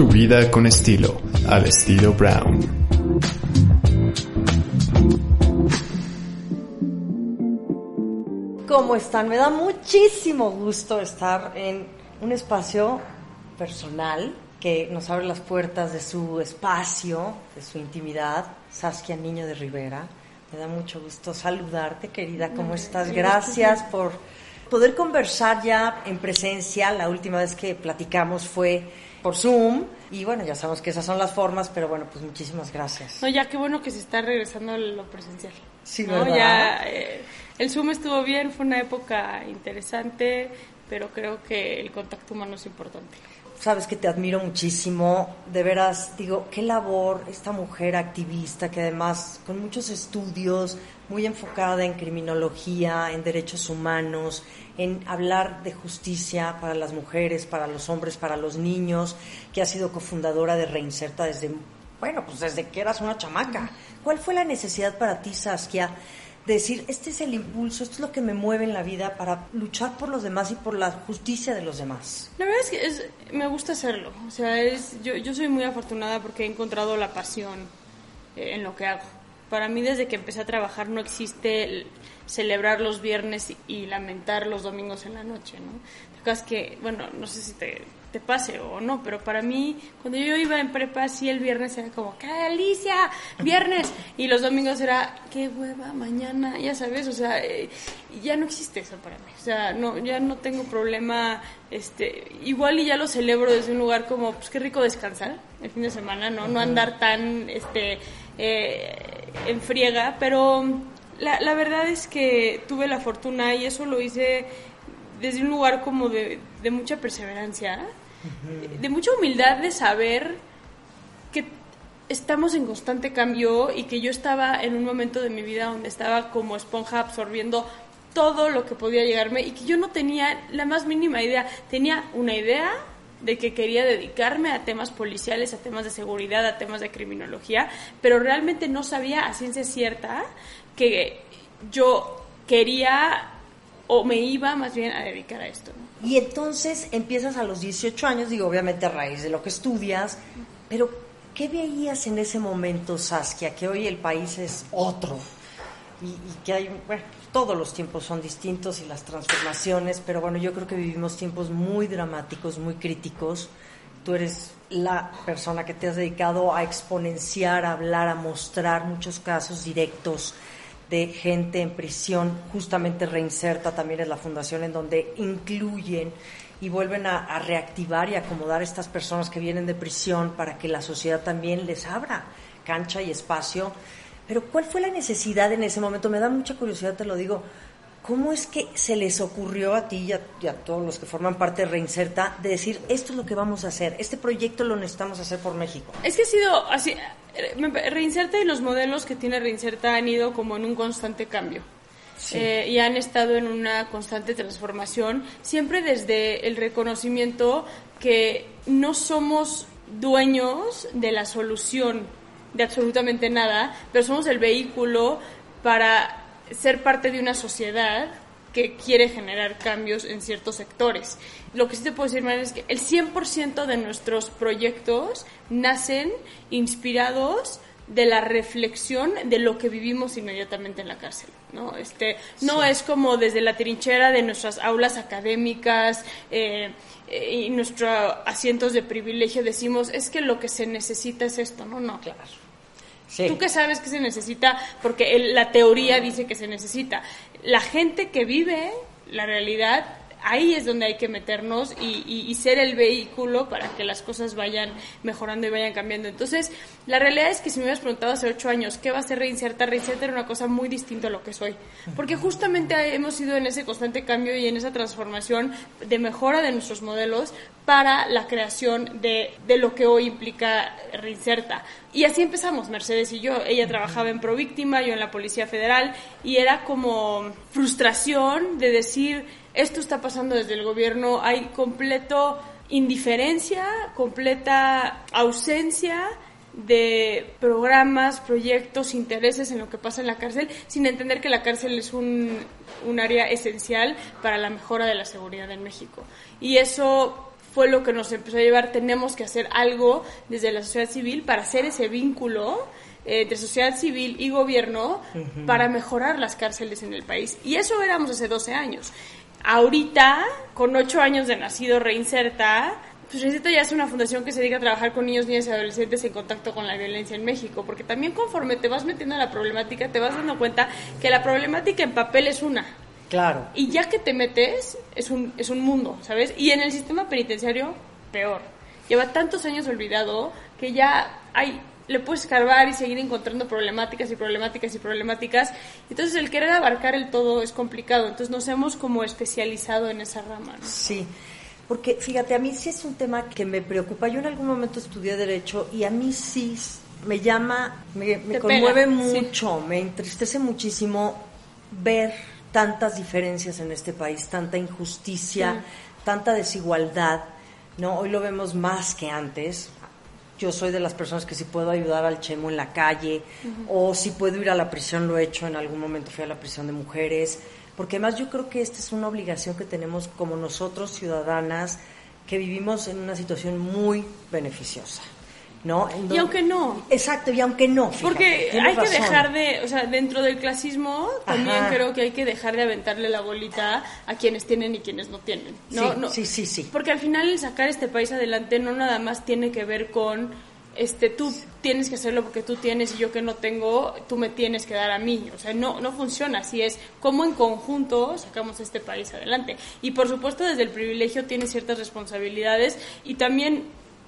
Tu vida con estilo, al estilo Brown. ¿Cómo están? Me da muchísimo gusto estar en un espacio personal que nos abre las puertas de su espacio, de su intimidad, Saskia Niño de Rivera. Me da mucho gusto saludarte, querida. ¿Cómo estás? Gracias por poder conversar ya en presencia. La última vez que platicamos fue por Zoom. Y bueno, ya sabemos que esas son las formas, pero bueno, pues muchísimas gracias. No, ya qué bueno que se está regresando lo presencial. Sí, ¿no? ¿verdad? Ya, eh, el Zoom estuvo bien, fue una época interesante, pero creo que el contacto humano es importante. Sabes que te admiro muchísimo, de veras, digo, qué labor esta mujer activista que además con muchos estudios, muy enfocada en criminología, en derechos humanos, en hablar de justicia para las mujeres, para los hombres, para los niños, que ha sido cofundadora de Reinserta desde, bueno, pues desde que eras una chamaca. ¿Cuál fue la necesidad para ti, Saskia, de decir, este es el impulso, esto es lo que me mueve en la vida para luchar por los demás y por la justicia de los demás? La verdad es que es- me gusta hacerlo. O sea, es, yo, yo soy muy afortunada porque he encontrado la pasión eh, en lo que hago. Para mí, desde que empecé a trabajar, no existe celebrar los viernes y lamentar los domingos en la noche, ¿no? Acuerdas que, bueno, no sé si te, te pase o no, pero para mí, cuando yo iba en prepa, sí el viernes era como, ¡qué delicia! ¡Viernes! Y los domingos era, ¡qué hueva! Mañana, ya sabes, o sea, eh, ya no existe eso para mí. O sea, no, ya no tengo problema, este, igual y ya lo celebro desde un lugar como, pues qué rico descansar el fin de semana, ¿no? No andar tan, este, eh, en friega, pero la, la verdad es que tuve la fortuna y eso lo hice desde un lugar como de, de mucha perseverancia, de mucha humildad de saber que estamos en constante cambio y que yo estaba en un momento de mi vida donde estaba como esponja absorbiendo todo lo que podía llegarme y que yo no tenía la más mínima idea. Tenía una idea de que quería dedicarme a temas policiales, a temas de seguridad, a temas de criminología, pero realmente no sabía a ciencia cierta que yo quería o me iba más bien a dedicar a esto. Y entonces empiezas a los 18 años, digo, obviamente a raíz de lo que estudias, pero ¿qué veías en ese momento, Saskia? Que hoy el país es otro y, y que hay, bueno, todos los tiempos son distintos y las transformaciones, pero bueno, yo creo que vivimos tiempos muy dramáticos, muy críticos. Tú eres la persona que te has dedicado a exponenciar, a hablar, a mostrar muchos casos directos de gente en prisión, justamente Reinserta también es la fundación en donde incluyen y vuelven a, reactivar y acomodar estas personas que vienen de prisión para que la sociedad también les abra cancha y espacio. Pero ¿cuál fue la necesidad en ese momento? Me da mucha curiosidad, te lo digo. ¿Cómo es que se les ocurrió a ti y a, y a todos los que forman parte de Reinserta de decir, esto es lo que vamos a hacer, este proyecto lo necesitamos hacer por México? Es que ha sido así. Reinserta y los modelos que tiene Reinserta han ido como en un constante cambio. Sí. Eh, y han estado en una constante transformación, siempre desde el reconocimiento que no somos dueños de la solución de absolutamente nada, pero somos el vehículo para ser parte de una sociedad que quiere generar cambios en ciertos sectores. Lo que sí te puedo decir, Mariana, es que el 100% de nuestros proyectos nacen inspirados de la reflexión de lo que vivimos inmediatamente en la cárcel, ¿no? Este, no es como desde la trinchera de nuestras aulas académicas eh, eh, y nuestros asientos de privilegio decimos, es que lo que se necesita es esto, ¿no? No, claro. Tú que sabes que se necesita, porque el- la teoría dice que se necesita. La gente que vive la realidad, ahí es donde hay que meternos y, y- y ser el vehículo para que las cosas vayan mejorando y vayan cambiando. Entonces, la realidad es que si me hubieras preguntado hace ocho años qué va a ser reinsertar, reinsertar era una cosa muy distinta a lo que soy. Porque justamente hemos ido en ese constante cambio y en esa transformación de mejora de nuestros modelos para la creación de, de lo que hoy implica Reinserta. Y así empezamos, Mercedes y yo. Ella trabajaba en Províctima, yo en la Policía Federal, y era como frustración de decir, esto está pasando desde el gobierno, hay completo indiferencia, completa ausencia de programas, proyectos, intereses en lo que pasa en la cárcel, sin entender que la cárcel es un, un área esencial para la mejora de la seguridad en México. Y eso fue lo que nos empezó a llevar, tenemos que hacer algo desde la sociedad civil para hacer ese vínculo eh, entre sociedad civil y gobierno para mejorar las cárceles en el país. Y eso éramos hace 12 años. Ahorita, con 8 años de nacido Reinserta, pues Reinserta ya es una fundación que se dedica a trabajar con niños, niñas y adolescentes en contacto con la violencia en México, porque también conforme te vas metiendo en la problemática, te vas dando cuenta que la problemática en papel es una, Claro. y ya que te metes, es un, es un mundo, ¿sabes? Y en el sistema penitenciario, peor. Lleva tantos años olvidado que ya hay, le puedes escarbar y seguir encontrando problemáticas y problemáticas y problemáticas. Entonces el querer abarcar el todo es complicado. Entonces nos hemos como especializado en esa rama, ¿no? Sí, porque fíjate, a mí sí es un tema que me preocupa. Yo en algún momento estudié Derecho y a mí sí me llama, me, conmueve pega, sí. mucho, me entristece muchísimo ver tantas diferencias en este país, tanta injusticia, tanta desigualdad. ¿no? Hoy lo vemos más que antes. Yo soy de las personas que si puedo ayudar al chemo en la calle o si puedo ir a la prisión, lo he hecho. En algún momento fui a la prisión de mujeres. Porque además yo creo que esta es una obligación que tenemos como nosotros, ciudadanas, que vivimos en una situación muy beneficiosa. ¿No? Y aunque no. Exacto, y aunque no. fíjate, Porque tienes hay que dejar de, o sea, dentro del clasismo también Ajá. creo que hay que dejar de aventarle la bolita a quienes tienen y quienes no tienen. ¿no? Sí, No- sí, sí, sí. Porque al final el sacar este país adelante no nada más tiene que ver con este tú tienes que hacerlo porque tú tienes y yo que no tengo, tú me tienes que dar a mí. O sea, no no funciona así es como en conjunto sacamos este país adelante. Y por supuesto desde el privilegio tiene ciertas responsabilidades y también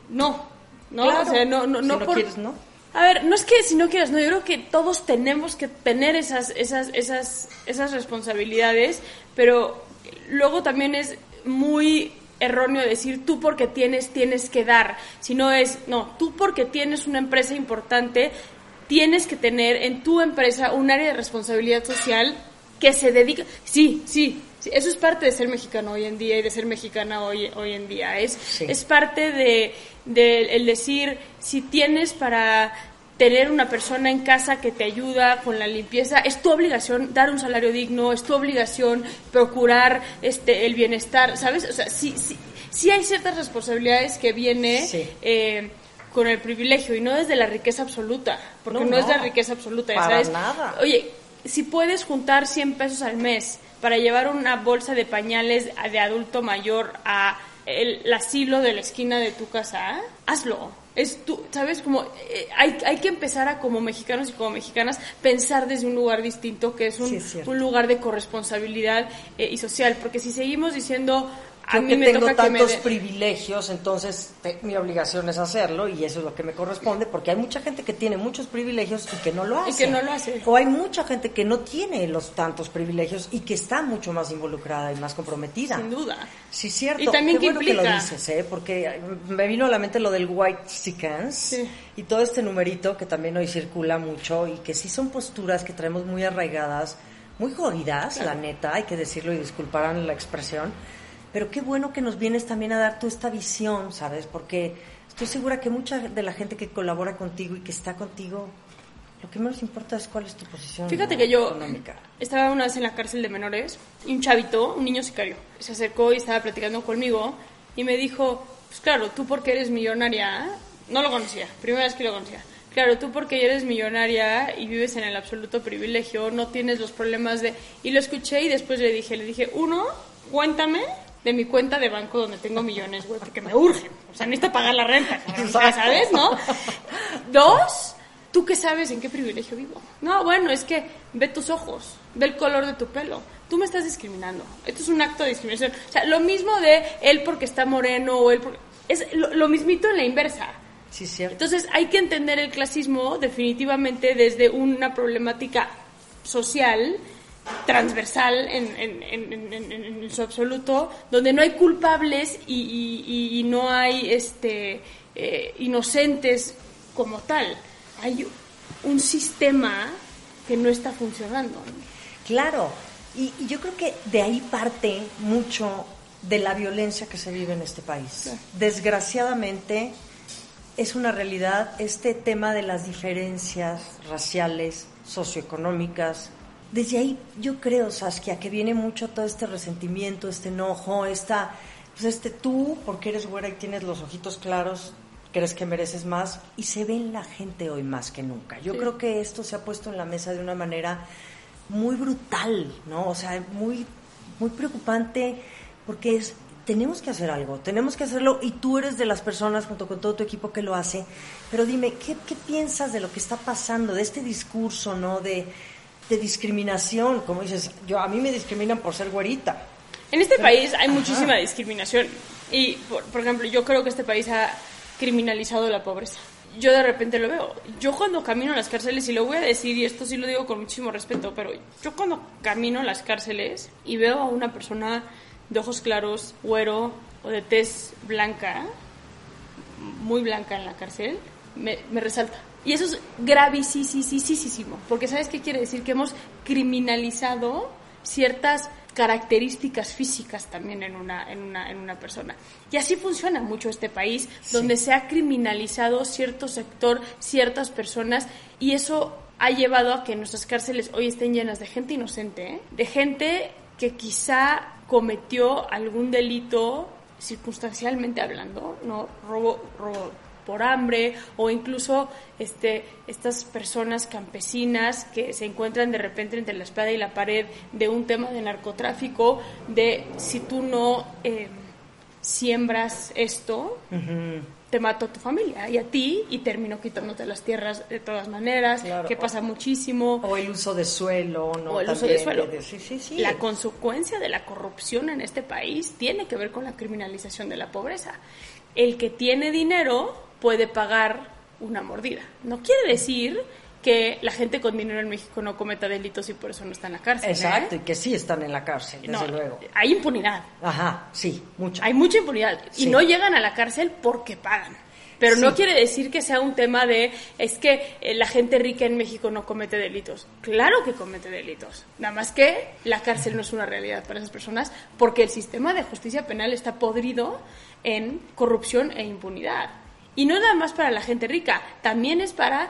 no, ¿no? Claro. O sea, no no Si no no por quieres, ¿no? a ver, no es que si no quieras, no, yo creo que todos tenemos que tener esas, esas, esas, esas responsabilidades, pero luego también es muy erróneo decir tú porque tienes, tienes que dar, sino es, no, tú porque tienes una empresa importante, tienes que tener en tu empresa un área de responsabilidad social que se dedica, sí, sí, sí, eso es parte de ser mexicano hoy en día y de ser mexicana hoy, hoy en día, es, Sí. es parte de, de el decir, si tienes para tener una persona en casa que te ayuda con la limpieza, es tu obligación dar un salario digno, es tu obligación procurar este el bienestar, ¿sabes? O sea, sí, sí, sí hay ciertas responsabilidades que viene Sí. eh, con el privilegio y no desde la riqueza absoluta, porque No, no, es no. la riqueza absoluta, Para ¿sabes? nada. Oye, si puedes juntar 100 pesos al mes para llevar una bolsa de pañales de adulto mayor a el asilo de la esquina de tu casa, hazlo. Es tú, ¿sabes? Como eh, hay, hay que empezar a como mexicanos y como mexicanas pensar desde un lugar distinto, que es un, Sí, es cierto. un lugar de corresponsabilidad eh, y social, porque si seguimos diciendo a Yo mí me tengo me tantos privilegios, entonces te- mi obligación es hacerlo y eso es lo que me corresponde, porque hay mucha gente que tiene muchos privilegios y que no lo Y hace. que no lo hace. O hay mucha gente que no tiene los tantos privilegios y que está mucho más involucrada y más comprometida. sin duda. Sí, cierto. Y también Qué bueno que lo dices, ¿eh? Porque me vino a la mente lo del White Chickens Sí. y todo este numerito que también hoy circula mucho y que sí son posturas que traemos muy arraigadas, muy jodidas, la neta, hay que decirlo y disculparán la expresión. Pero qué bueno que nos vienes también a dar tú esta visión, ¿sabes? Porque estoy segura que mucha de la gente que colabora contigo y que está contigo, lo que menos importa es cuál es tu posición Fíjate ¿no? que yo económica. estaba una vez en la cárcel de menores y un chavito, un niño sicario, se acercó y estaba platicando conmigo y me dijo, pues claro, tú porque eres millonaria, no lo conocía, primera vez que lo conocía. Claro, tú porque eres millonaria y vives en el absoluto privilegio, no tienes los problemas de... Y lo escuché y después le dije, le dije, uno, cuéntame de mi cuenta de banco donde tengo millones, güey, porque me urge. O sea, necesito pagar la renta. ¿sabes? ¿No? Dos, ¿tú qué sabes en qué privilegio vivo? No, bueno, es que ve tus ojos, ve el color de tu pelo. Tú me estás discriminando. Esto es un acto de discriminación. O sea, lo mismo de él porque está moreno o él porque... Es lo, lo mismito en la inversa. Sí, cierto. Entonces hay que entender el clasismo definitivamente desde una problemática social transversal en, en- en- en- en- en su absoluto, donde no hay culpables y, y- y- y no hay este, eh, inocentes como tal. Hay un sistema que no está funcionando. ¿no? Claro, y, y yo creo que de ahí parte mucho de la violencia que se vive en este país. Claro. Desgraciadamente es una realidad este tema de las diferencias raciales, socioeconómicas. Desde ahí yo creo, Saskia, que viene mucho todo este resentimiento, este enojo, esta pues este tú, porque eres güera y tienes los ojitos claros, crees que mereces más y se ve en la gente hoy más que nunca. Yo creo que esto se ha puesto en la mesa de una manera muy brutal, ¿no? O sea, muy, muy preocupante porque es, tenemos que hacer algo, tenemos que hacerlo y tú eres de las personas junto con todo tu equipo que lo hace. Pero dime, ¿qué, qué piensas de lo que está pasando, de este discurso, ¿no? De, de discriminación, como dices, yo a mí me discriminan por ser güerita. En este país hay muchísima discriminación y, por, por ejemplo, yo creo que este país ha criminalizado la pobreza. Yo de repente lo veo. Yo cuando camino a las cárceles, y lo voy a decir, y esto sí lo digo con muchísimo respeto, pero yo cuando camino a las cárceles y veo a una persona de ojos claros, güero o de tez blanca, muy blanca en la cárcel, me, me resalta. Y eso es gravísimo, porque ¿sabes qué quiere decir? Que hemos criminalizado ciertas características físicas también en una, en una, en una persona. Y así funciona mucho este país, donde se ha criminalizado cierto sector, ciertas personas, y eso ha llevado a que nuestras cárceles hoy estén llenas de gente inocente, ¿eh? de gente que quizá cometió algún delito circunstancialmente hablando, no robo, robo por hambre o incluso este, estas personas campesinas que se encuentran de repente entre la espada y la pared de un tema de narcotráfico, de si tú no eh, siembras esto, te mato a tu familia y a ti y termino quitándote las tierras de todas maneras, que pasa muchísimo. O el uso de suelo, ¿no? O el uso de suelo. La consecuencia de la corrupción en este país tiene que ver con la criminalización de la pobreza. El que tiene dinero puede pagar una mordida. No quiere decir que la gente con dinero en México no cometa delitos y por eso no está en la cárcel. ¿eh? Exacto, y que sí están en la cárcel, desde luego. Hay impunidad. Ajá, sí, mucha. Hay mucha impunidad. Y no llegan a la cárcel porque pagan. Pero no quiere decir que sea un tema de, es que eh, la gente rica en México no comete delitos. Claro que comete delitos. Nada más que la cárcel no es una realidad para esas personas porque el sistema de justicia penal está podrido en corrupción e impunidad. Y no nada más para la gente rica, también es para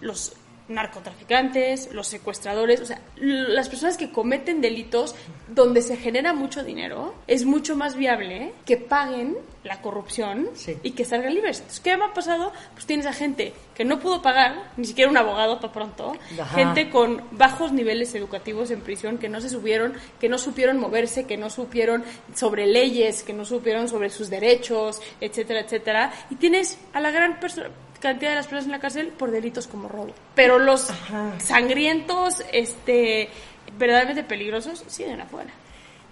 los narcotraficantes, los secuestradores, o sea, las personas que cometen delitos donde se genera mucho dinero, es mucho más viable que paguen la corrupción y que salgan libres. Entonces, ¿qué me ha pasado? Pues tienes a gente que no pudo pagar, ni siquiera un abogado para pronto, gente con bajos niveles educativos en prisión que no se subieron, que no supieron moverse, que no supieron sobre leyes, que no supieron sobre sus derechos, etcétera, etcétera. Y tienes a la gran persona cantidad de las personas en la cárcel por delitos como robo. Pero los sangrientos, este, verdaderamente peligrosos, siguen afuera.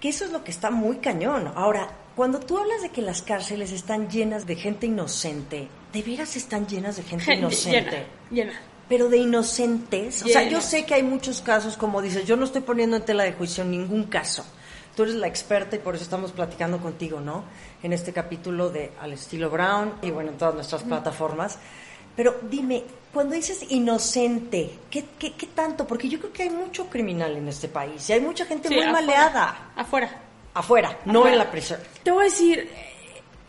Que eso es lo que está muy cañón. Ahora, cuando tú hablas de que las cárceles están llenas de gente inocente, ¿de veras están llenas de gente inocente? Llena, Pero de inocentes. O sea, yo sé que hay muchos casos, como dices, yo no estoy poniendo en tela de juicio ningún caso. Tú eres la experta y por eso estamos platicando contigo, ¿no? En este capítulo de Al estilo Brown y bueno, en todas nuestras plataformas. Pero dime, cuando dices inocente, ¿qué, qué, qué tanto? Porque yo creo que hay mucho criminal en este país y hay mucha gente muy maleada. Afuera. Afuera, no en la prisión. Te voy a decir,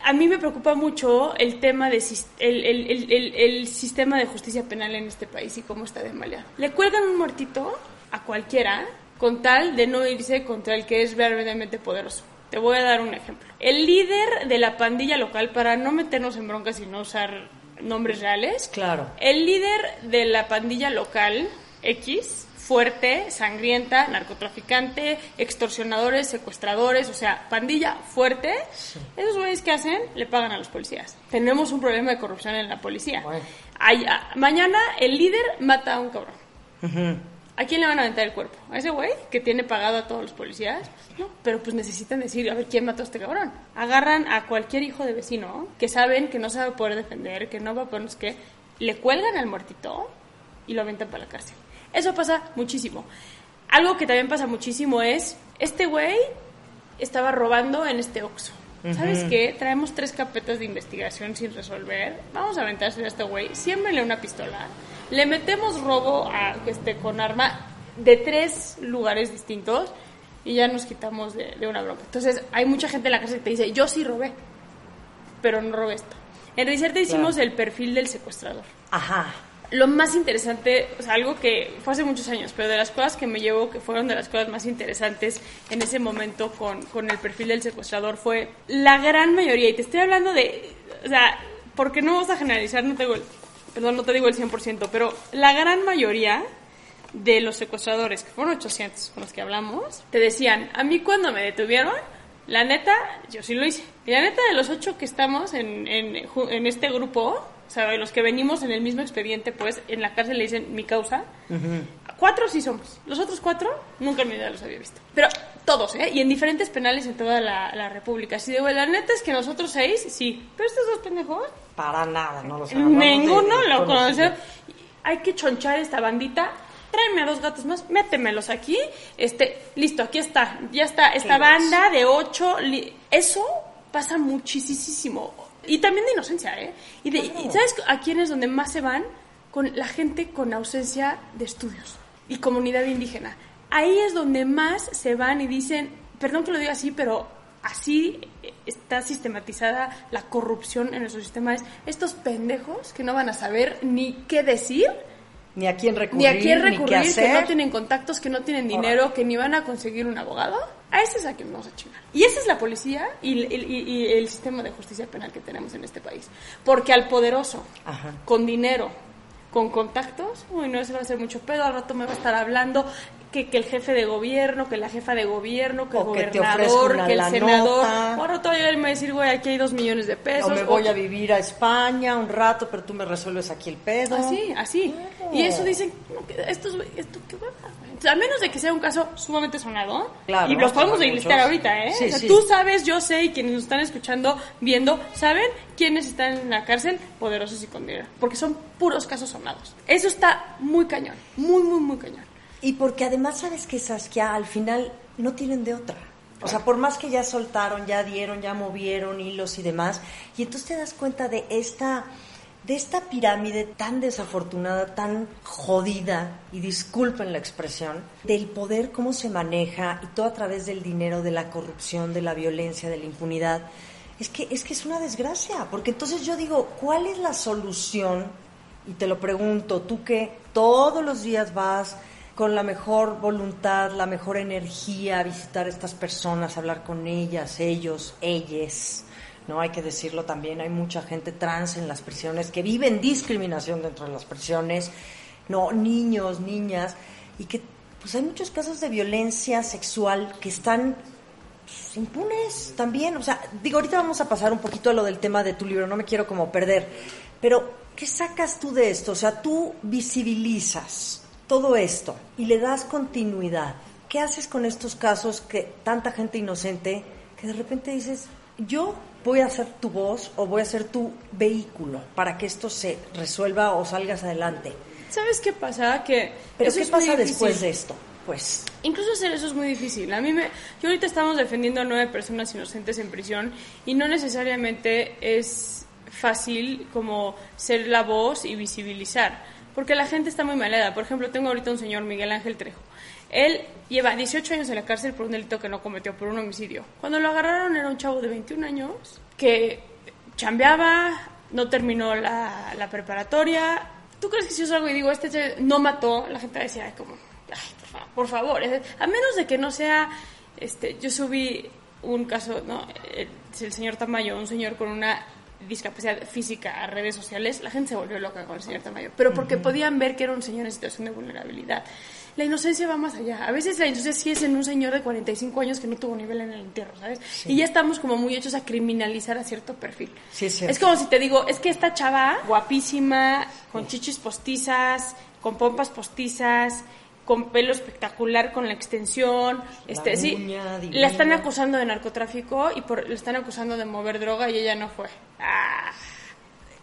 a mí me preocupa mucho el tema de el, el, el, el, sistema de justicia penal en este país y cómo está desmaleado. Le cuelgan un muertito a cualquiera con tal de no irse contra el que es verdaderamente poderoso. Te voy a dar un ejemplo. El líder de la pandilla local, para no meternos en broncas y no usar nombres reales. Claro. El líder de la pandilla local, X, fuerte, sangrienta, narcotraficante, extorsionadores, secuestradores, o sea, pandilla fuerte. Esos güeyes que hacen le pagan a los policías. Tenemos un problema de corrupción en la policía. mañana el líder mata a un cabrón. ¿A quién le van a aventar el cuerpo? ¿A ese güey que tiene pagado a todos los policías? No, pero pues necesitan decir, a ver, ¿quién mató a este cabrón? Agarran a cualquier hijo de vecino que saben que no se va a poder defender, que no va a poder, que le cuelgan al muertito y lo aventan para la cárcel. Eso pasa muchísimo. Algo que también pasa muchísimo es, este güey estaba robando en este Oxxo. ¿Sabes qué? Traemos tres carpetas de investigación sin resolver. Vamos a aventarse a este güey. Siémbrele una pistola le metemos robo a, este, con arma de tres lugares distintos y ya nos quitamos de, una bronca. Entonces, hay mucha gente en la casa que te dice, yo sí robé, pero no robé esto. En Reserta hicimos el perfil del secuestrador. Ajá. Lo más interesante, o sea, algo que fue hace muchos años, pero de las cosas que me llevo, que fueron de las cosas más interesantes en ese momento con, con el perfil del secuestrador, fue la gran mayoría, y te estoy hablando de, o sea, porque no vamos a generalizar, no te digo el, perdón, no te digo el 100%, pero la gran mayoría de los secuestradores, que fueron 800 con los que hablamos, te decían, a mí cuando me detuvieron, la neta, yo sí lo hice. Y la neta, de los ocho que estamos en, en, en este grupo, o sea, de los que venimos en el mismo expediente, pues en la cárcel le dicen mi causa, cuatro sí somos. Los otros cuatro nunca en mi vida los había visto. Pero todos, ¿eh? Y en diferentes penales en toda la, la República. Así de, güey, la neta es que nosotros seis, sí. Pero estos dos pendejos, Para nada, no los ninguno de- lo conocido. conoce. Hay que chonchar esta bandita. Tráeme a dos gatos más, métemelos aquí. Este, listo, aquí está. Ya está. Esta banda de ocho. Eso pasa muchísimo. Y también de inocencia, ¿eh? Y, de, y ¿sabes a quién es donde más se van? Con la gente con ausencia de estudios y comunidad indígena. Ahí es donde más se van y dicen, perdón que lo diga así, pero así está sistematizada la corrupción en nuestro sistema. Es estos pendejos que no van a saber ni qué decir, Ni a quién recurrir, ni a quién ni qué recurrir, que hacer. no tienen contactos, que no tienen dinero, que ni van a conseguir un abogado. A ese es a quien vamos a chingar. Y esa es la policía y, el- y- y el sistema de justicia penal que tenemos en este país. Porque al poderoso, Ajá. con dinero, con contactos, uy, no, ese va a ser mucho pedo, al rato me va a estar hablando que, que el jefe de gobierno, que la jefa de gobierno, que el O gobernador, que el senador. Al rato va a llegar y me va a decir, güey, aquí hay dos millones de pesos. O me voy o- a vivir a España un rato, pero tú me resuelves aquí el pedo. Así, así. Y eso dicen, esto, es- esto qué va. A menos de que sea un caso sumamente sonado, Claro, y los podemos enlistar ahorita, ¿eh? Sí, O sea, sí. Tú sabes, yo sé, y quienes nos están escuchando, viendo, saben quiénes están en la cárcel, poderosos y con dinero. Porque son puros casos sonados. Eso está muy cañón, muy, muy, muy cañón. Y porque además sabes que Saskia al final no tienen de otra. O sea, por más que ya soltaron, ya dieron, ya movieron hilos y demás, y entonces te das cuenta de esta de esta pirámide tan desafortunada, tan jodida, y disculpen la expresión, del poder, cómo se maneja, y todo a través del dinero, de la corrupción, de la violencia, de la impunidad, es que es, que es una desgracia, porque entonces yo digo, ¿cuál es la solución? Y te lo pregunto, tú que todos los días vas con la mejor voluntad, la mejor energía visitar a estas personas, hablar con ellas, ellos, ellas. No hay que decirlo también, hay mucha gente trans en las prisiones que viven discriminación dentro de las prisiones, no niños, niñas y que pues hay muchos casos de violencia sexual que están pues, impunes también, o sea, digo, ahorita vamos a pasar un poquito a lo del tema de tu libro, no me quiero como perder, pero ¿qué sacas tú de esto? O sea, tú visibilizas todo esto y le das continuidad. ¿Qué haces con estos casos que tanta gente inocente que de repente dices, yo voy a ser tu voz o voy a ser tu vehículo para que esto se resuelva o salgas adelante? ¿Sabes qué pasa? Que Pero eso ¿qué es pasa después de esto? Pues Incluso hacer eso es muy difícil. A mí me, yo ahorita estamos defendiendo a nueve personas inocentes en prisión y no necesariamente es fácil como ser la voz y visibilizar, porque la gente está muy malada. Por ejemplo, tengo ahorita un señor Miguel Ángel Trejo. Él lleva 18 años en la cárcel por un delito que no cometió, por un homicidio. Cuando lo agarraron era un chavo de 21 años que chambeaba, no terminó la, preparatoria. ¿Tú crees que si yo salgo y digo, este no mató? La gente va a decir, ay, como, ay, por favor, A menos de que no sea, este, yo subí un caso, ¿no? El, el señor Tamayo, un señor con una discapacidad física a redes sociales, la gente se volvió loca con el señor Tamayo, pero porque podían ver que era un señor en situación de vulnerabilidad. La inocencia va más allá. A veces la inocencia sí es en un señor de 45 años que no tuvo nivel en el entierro, ¿sabes? Y ya estamos como muy hechos a criminalizar a cierto perfil. Sí, es. Es como si te digo, es que esta chava, guapísima, con chichis postizas, con pompas postizas, con pelo espectacular, con la extensión, este, sí, uña la están acusando de narcotráfico y por, le están acusando de mover droga y ella no fue. Ah,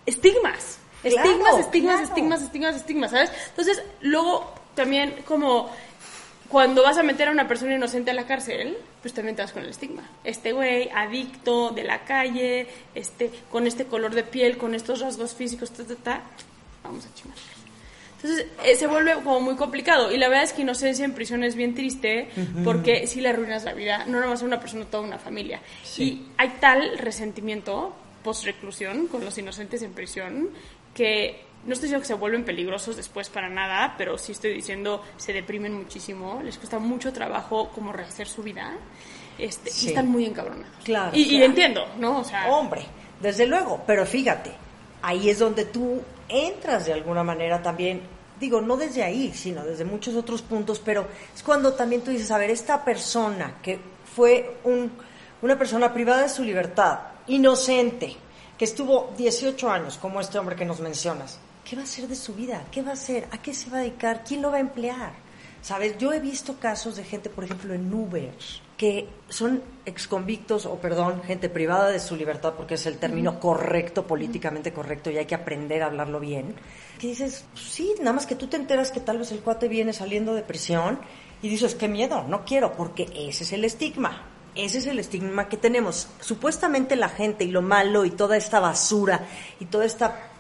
estigmas. Claro, estigmas, estigmas, claro. estigmas, estigmas, estigmas, ¿sabes? Entonces, luego también como cuando vas a meter a una persona inocente a la cárcel, pues también te vas con el estigma. Este güey, adicto, de la calle, este, con este color de piel, con estos rasgos físicos, ta, ta, ta, vamos a chingar. Entonces eh, se vuelve como muy complicado y la verdad es que inocencia en prisión es bien triste porque si le arruinas la vida, no nomás a una persona, a toda una familia. Sí. Y hay tal resentimiento post-reclusión, con los inocentes en prisión, que no estoy diciendo que se vuelven peligrosos después para nada, pero sí estoy diciendo se deprimen muchísimo, les cuesta mucho trabajo como rehacer su vida este, y están muy encabronados. Claro, y, claro. entiendo, ¿no? O sea, Hombre, desde luego, pero fíjate, ahí es donde tú entras de alguna manera también, digo, no desde ahí, sino desde muchos otros puntos, pero es cuando también tú dices, a ver, esta persona que fue un, una persona privada de su libertad, inocente, que estuvo 18 años, como este hombre que nos mencionas, ¿qué va a hacer de su vida? ¿Qué va a hacer? ¿A qué se va a dedicar? ¿Quién lo va a emplear? ¿Sabes? Yo he visto casos de gente, por ejemplo, en Uber, que son exconvictos o, perdón, gente privada de su libertad, porque es el término correcto, políticamente correcto, y hay que aprender a hablarlo bien. Que dices, pues sí, nada más que tú te enteras que tal vez el cuate viene saliendo de prisión y dices, qué miedo, no quiero, porque ese es el estigma. Ese es el estigma que tenemos. Supuestamente la gente y lo malo y toda esta basura y toda esta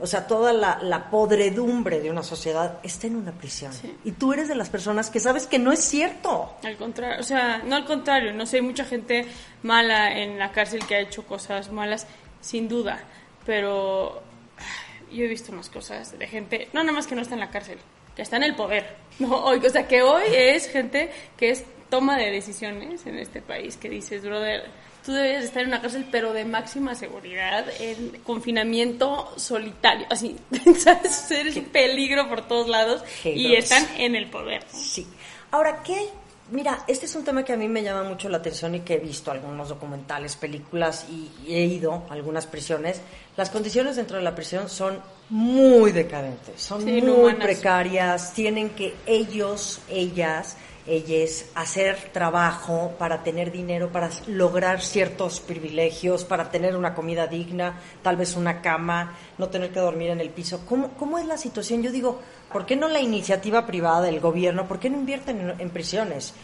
o sea, toda la, la, podredumbre de una sociedad está en una prisión. Sí. Y tú eres de las personas que sabes que no es cierto. Al contrario, o sea, no al contrario, no sé, hay mucha gente mala en la cárcel que ha hecho cosas malas, sin duda, pero yo he visto unas cosas de gente, no nada más que no está en la cárcel, que está en el poder, ¿no? Hoy, o sea, que hoy es gente que es toma de decisiones en este país, que dices, brother, tú debes estar en una cárcel, pero de máxima seguridad, en confinamiento solitario, así, ¿sabes? Eres un peligro por todos lados y están en el poder. ¿no? Sí. Ahora, ¿qué? Mira, este es un tema que a mí me llama mucho la atención y que he visto algunos documentales, películas y, y he ido a algunas prisiones. Las condiciones dentro de la prisión son muy decadentes, son Sí, muy precarias, tienen que ellos, ellas, ellas hacer trabajo para tener dinero, para lograr ciertos privilegios, para tener una comida digna, tal vez una cama, no tener que dormir en el piso. ¿Cómo, cómo es la situación? Yo digo, ¿por qué no la iniciativa privada del gobierno? ¿Por qué no invierten en, en prisiones?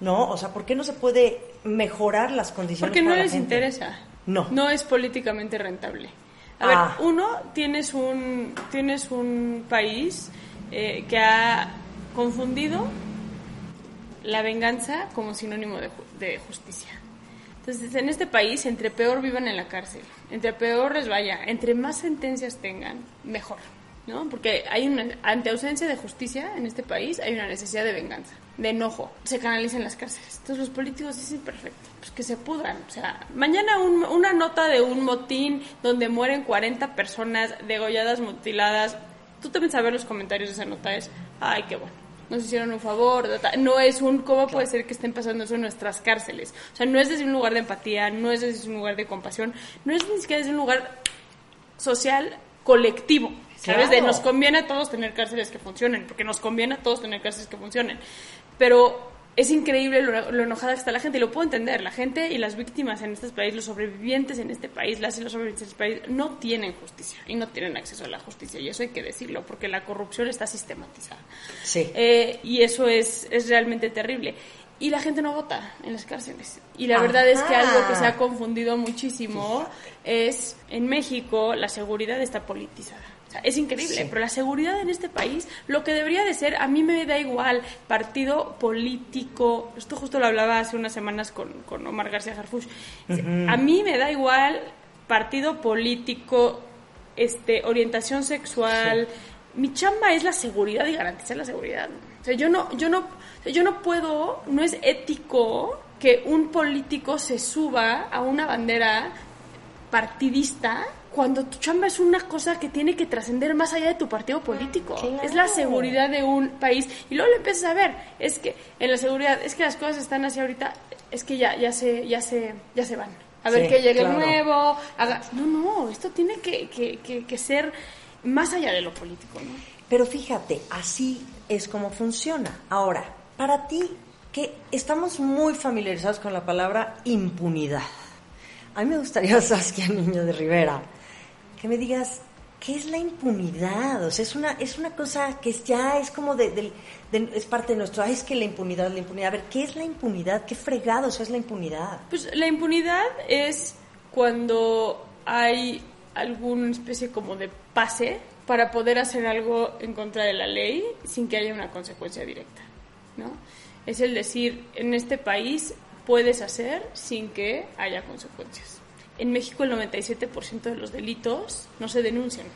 ¿No? O sea, ¿por qué no se puede mejorar las condiciones Porque no para la les gente? interesa. No. No es políticamente rentable. A Ah. ver, uno, tienes un, tienes un país eh, que ha confundido la venganza como sinónimo de, ju- de justicia. Entonces, en este país, entre peor vivan en la cárcel, entre peor les vaya, entre más sentencias tengan, mejor. ¿no? Porque hay una, ante ausencia de justicia en este país, hay una necesidad de venganza, de enojo. Se canaliza en las cárceles. Entonces, los políticos dicen, perfecto, pues que se pudran. O sea, mañana un- una nota de un motín donde mueren 40 personas degolladas, mutiladas. Tú también sabes los comentarios de esa nota, es, ay, qué bueno nos hicieron un favor, no es un, ¿cómo puede ser que estén pasando eso en nuestras cárceles? O sea, no es desde un lugar de empatía, no es desde un lugar de compasión, no es ni siquiera desde un lugar social colectivo, ¿sabes? Claro. De nos conviene a todos tener cárceles que funcionen, porque nos conviene a todos tener cárceles que funcionen, pero es increíble lo, lo enojada que está la gente, y lo puedo entender, la gente y las víctimas en este país, los sobrevivientes en este país, las y los sobrevivientes en este país, no tienen justicia y no tienen acceso a la justicia, y eso hay que decirlo, porque la corrupción está sistematizada. Sí. Eh, y eso es, es realmente terrible. Y la gente no vota en las cárceles. Y la Ajá. verdad es que algo que se ha confundido muchísimo es, en México, la seguridad está politizada. O sea, es increíble, Sí. pero la seguridad en este país, lo que debería de ser, a mí me da igual, partido político, esto justo lo hablaba hace unas semanas con, con Omar García Harfuch, a mí me da igual partido político, este, orientación sexual, mi chamba es la seguridad y garantizar la seguridad. O sea, yo no, yo no, yo no puedo, no es ético que un político se suba a una bandera partidista cuando tu chamba es una cosa que tiene que trascender más allá de tu partido político. Claro. Es la seguridad de un país. Y luego lo empiezas a ver. Es que en la seguridad, es que las cosas están así ahorita, es que ya, ya se, ya se, ya se van. A ver Sí, que llegue claro. el nuevo. haga- No, no, esto tiene que, que, que, que ser más allá de lo político, ¿no? Pero fíjate, así es como funciona. Ahora, para ti, que estamos muy familiarizados con la palabra impunidad. A mí me gustaría, Saskia Niño de Rivera, que me digas, ¿qué es la impunidad? O sea, es una, es una cosa que ya es como de- es parte de nuestro, ay, es que la impunidad, la impunidad. A ver, ¿qué es la impunidad? ¿Qué fregados es la impunidad? Pues la impunidad es cuando hay alguna especie como de pase para poder hacer algo en contra de la ley sin que haya una consecuencia directa, ¿no? Es el decir, en este país puedes hacer sin que haya consecuencias. En México el 97% de los delitos no se denuncian.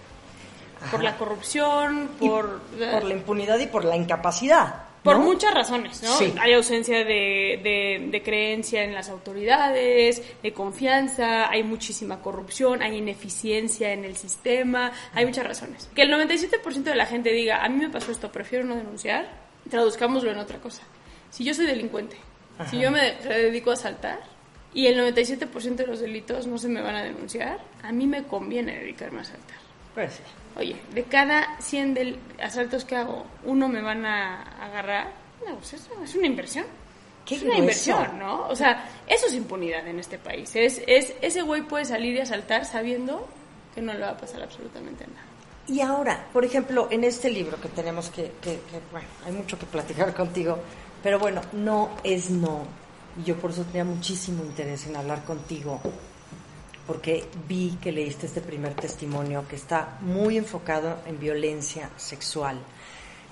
Por la corrupción, por... por la impunidad y por la incapacidad. Por muchas razones, ¿no? Sí. Hay ausencia de, de, de, creencia en las autoridades, de confianza, hay muchísima corrupción, hay ineficiencia en el sistema, hay muchas razones. Que el 97% de la gente diga, a mí me pasó esto, prefiero no denunciar, traduzcámoslo en otra cosa. Si yo soy delincuente, Ajá. si yo me dedico a asaltar y el 97% de los delitos no se me van a denunciar, a mí me conviene dedicarme a asaltar. Pues sí. Oye, de cada 100 del asaltos que hago, uno me van a agarrar. No, pues eso es una inversión. ¿Qué es una inversión, ¿no? O sea, eso es impunidad en este país. Es, es Ese güey puede salir y asaltar sabiendo que no le va a pasar absolutamente nada. Y ahora, por ejemplo, en este libro que tenemos que, que, que bueno, hay mucho que platicar contigo, pero bueno, no es no. Y yo por eso tenía muchísimo interés en hablar contigo, porque vi que leíste este primer testimonio que está muy enfocado en violencia sexual.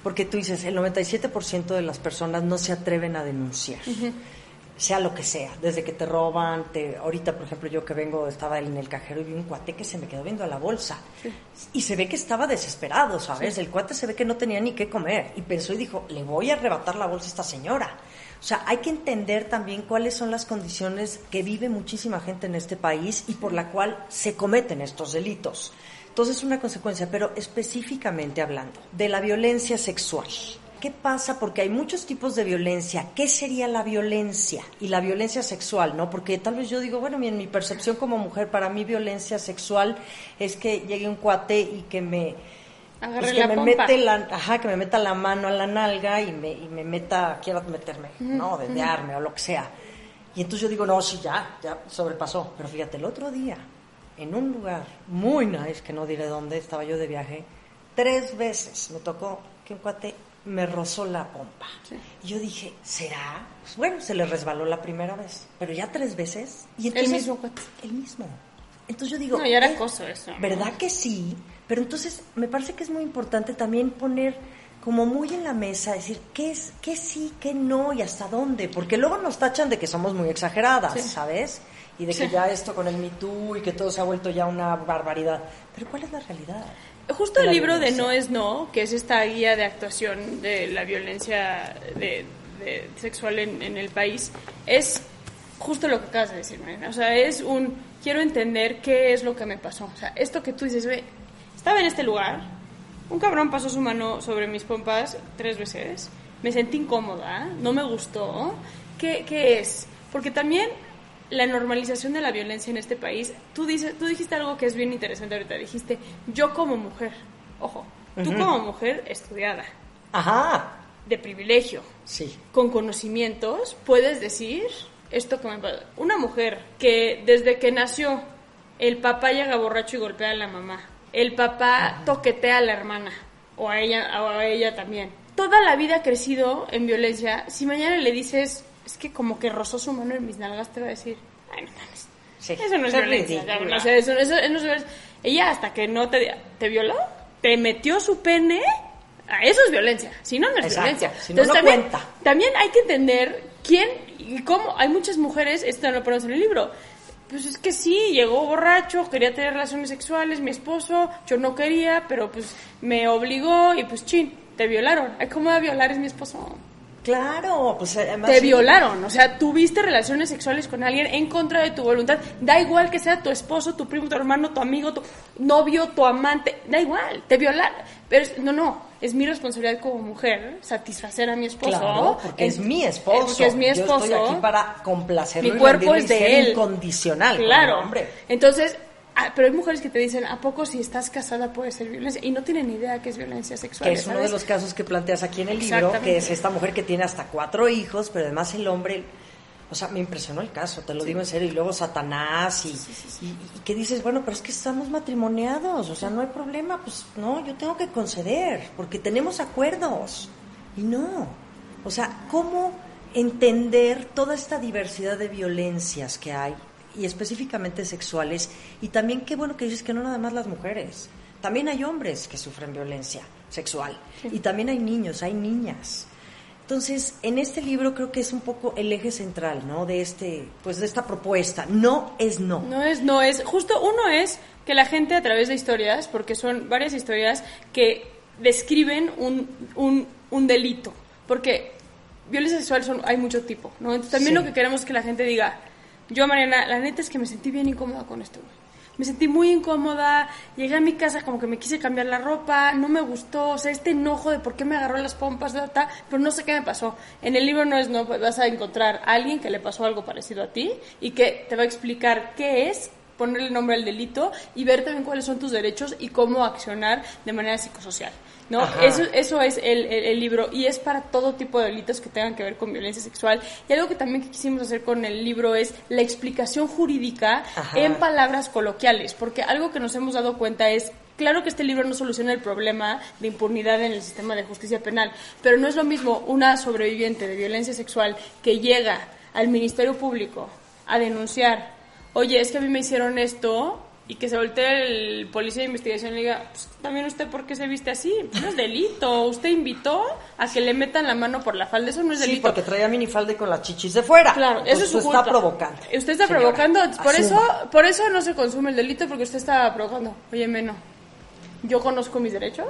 Porque tú dices, el 97% de las personas no se atreven a denunciar, uh -huh. sea lo que sea, desde que te roban, te, ahorita por ejemplo yo que vengo, estaba en el cajero y vi un cuate que se me quedó viendo a la bolsa sí. y se ve que estaba desesperado, ¿sabes? Sí. El cuate se ve que no tenía ni qué comer y pensó y dijo, le voy a arrebatar la bolsa a esta señora. O sea, hay que entender también cuáles son las condiciones que vive muchísima gente en este país y por la cual se cometen estos delitos. Entonces, es una consecuencia, pero específicamente hablando de la violencia sexual. ¿Qué pasa? Porque hay muchos tipos de violencia. ¿Qué sería la violencia? Y la violencia sexual, ¿no? Porque tal vez yo digo, bueno, en mi percepción como mujer, para mí violencia sexual es que llegue un cuate y que me pues que me pompa. mete la, ajá, que me meta la mano a la nalga y me, y me meta, quiero meterme, uh -huh, ¿no? Dedearme uh -huh. o lo que sea. Y entonces yo digo, no, sí, ya, ya sobrepasó. Pero fíjate, el otro día, en un lugar muy nice, que no diré dónde, estaba yo de viaje, tres veces me tocó que un cuate me rozó la pompa. Sí. Y yo dije, ¿será? Pues bueno, se le resbaló la primera vez, pero ya tres veces. Y entonces, el mismo cuate. El mismo. Entonces yo digo, no, ya era eh, acoso eso. ¿verdad que sí? Pero entonces me parece que es muy importante también poner como muy en la mesa, decir qué es, qué sí, qué no y hasta dónde, porque luego nos tachan de que somos muy exageradas, Sí. ¿sabes? Y de que Sí. ya esto con el Me Too y que todo se ha vuelto ya una barbaridad. Pero ¿cuál es la realidad? Justo el libro de? No es No, que es esta guía de actuación de la violencia de, de- sexual en, en el país, es justo lo que acabas de decir, Mariana. O sea, es un, quiero entender qué es lo que me pasó. O sea, esto que tú dices, ve, estaba en este lugar, un cabrón pasó su mano sobre mis pompas tres veces, me sentí incómoda, no me gustó. ¿Qué, qué es? Porque también la normalización de la violencia en este país, tú, dices, tú dijiste algo que es bien interesante ahorita, dijiste, yo como mujer, ojo, tú como mujer estudiada, Ajá, de privilegio, sí. con conocimientos, puedes decir esto que me pasa. Una mujer que desde que nació el papá llega borracho y golpea a la mamá, el papá toquetea a la hermana o a ella o a ella también. Toda la vida ha crecido en violencia. Si mañana le dices, es que como que rozó su mano en mis nalgas, te va a decir, ay, no mames. Sí. Eso no es Es violencia. ridícula. cabrón, o sea, eso, eso- eso no es violencia. Ella hasta que no te, te violó, te metió su pene, eso es violencia. Si no, no es Exacto. violencia. Si no, no también, cuenta. también hay que entender quién y cómo. Hay muchas mujeres, esto no lo ponemos en el libro. Pues es que sí, llegó borracho, quería tener relaciones sexuales, mi esposo, yo no quería, pero pues me obligó y pues chin, te violaron. Ay, ¿Cómo va a violar es mi esposo? Claro, pues además... Te violaron, o sea, tuviste relaciones sexuales con alguien en contra de tu voluntad. Da igual que sea tu esposo, tu primo, tu hermano, tu amigo, tu novio, tu amante, da igual, te violaron. Pero es- no, no, es mi responsabilidad como mujer satisfacer a mi esposo. Claro, porque es mi esposo. eh, Porque es mi esposo. Yo estoy aquí para complacerlo Mi cuerpo es de él. incondicional. Claro. hombre. Entonces, pero hay mujeres que te dicen, ¿a poco si estás casada puede ser violencia? Y no tienen idea que es violencia sexual. Que es uno de los casos que planteas aquí en el libro, que es esta mujer que tiene hasta cuatro hijos, pero además el hombre, o sea, me impresionó el caso, te lo digo en serio, y luego Satanás, y, y, y que dices, bueno, pero es que estamos matrimoniados, o sea, no hay problema, pues no, yo tengo que conceder, porque tenemos acuerdos, y no, o sea, ¿cómo entender toda esta diversidad de violencias que hay, y específicamente sexuales, y también qué bueno que dices que no nada más las mujeres, también hay hombres que sufren violencia sexual, y también hay niños, hay niñas. Entonces, en este libro creo que es un poco el eje central, ¿no? De este, pues de esta propuesta. No es no. No es no, es justo uno es que la gente a través de historias, porque son varias historias que describen un, un, un delito, porque violencia sexual son, hay mucho tipo, ¿no? Entonces también Sí. lo que queremos es que la gente diga, yo Mariana, la neta es que me sentí bien incómoda con esto, güey. Me sentí muy incómoda, llegué a mi casa como que me quise cambiar la ropa, no me gustó, o sea, este enojo de por qué me agarró las pompas, ta, ta, pero no sé qué me pasó. En el libro no es no, pues vas a encontrar a alguien que le pasó algo parecido a ti y que te va a explicar qué es, ponerle nombre al delito y ver también cuáles son tus derechos y cómo accionar de manera psicosocial. ¿no? Ajá. Eso, eso es el, el- el libro y es para todo tipo de delitos que tengan que ver con violencia sexual. Y algo que también quisimos hacer con el libro es la explicación jurídica Ajá. en palabras coloquiales, porque algo que nos hemos dado cuenta es Claro que este libro no soluciona el problema de impunidad en el sistema de justicia penal, pero no es lo mismo una sobreviviente de violencia sexual que llega al Ministerio Público a denunciar, oye, es que a mí me hicieron esto, y que se voltee el policía de investigación y le diga, pues, también usted por qué se viste así, no es delito, usted invitó a que le metan la mano por la falda, eso no es Sí, delito. porque traía minifalde con las chichis de fuera. Claro, eso es su culpa. está provocando. Usted está señora. provocando, por eso, por eso no se consume el delito porque usted está provocando. Oye, Meno, yo conozco mis derechos,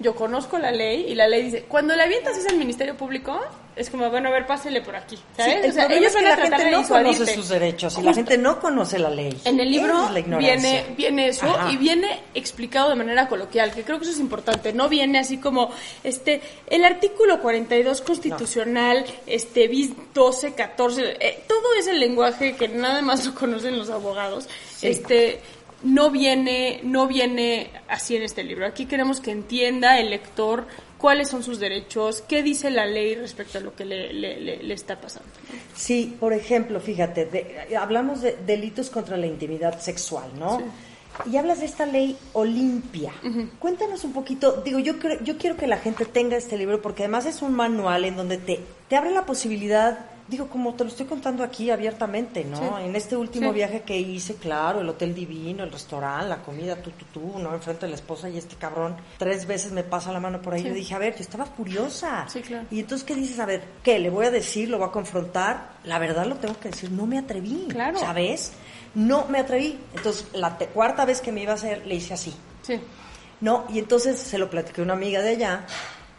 yo conozco la ley y la ley dice, cuando la avientas es el Ministerio Público, es como, bueno, a ver, pásele por aquí, ¿sabes? el o sea, ellos es que van a la gente no conoce sus derechos y la gente no conoce la ley. En el libro es viene, viene eso Ajá. y viene explicado de manera coloquial, que creo que eso es importante. No viene así como este el artículo 42 constitucional, este bis 12, 14, eh, todo ese lenguaje que nada más lo conocen los abogados. Sí. Este no viene no viene así en este libro. Aquí queremos que entienda el lector cuáles son sus derechos, qué dice la ley respecto a lo que le, le- le- le está pasando. Sí, por ejemplo, fíjate, de- hablamos de delitos contra la intimidad sexual, ¿no? Y hablas de esta ley Olimpia. Cuéntanos un poquito, digo, yo creo, yo quiero que la gente tenga este libro porque además es un manual en donde te, te abre la posibilidad, digo, como te lo estoy contando aquí abiertamente, ¿no? Sí. En este último Sí. viaje que hice, claro, el hotel divino, el restaurante, la comida, tú, tú, tú, ¿no? Enfrente de la esposa y este cabrón, tres veces me pasa la mano por ahí. Sí. Yo dije, a ver, yo estaba furiosa. Sí, claro. Y entonces, ¿qué dices? A ver, ¿qué? ¿Le voy a decir? ¿Lo voy a confrontar? La verdad lo tengo que decir, no me atreví. Claro. ¿Sabes? No me atreví. Entonces, la cuarta vez que me iba a hacer, le hice así. Sí. No, y entonces se lo platiqué a una amiga de allá,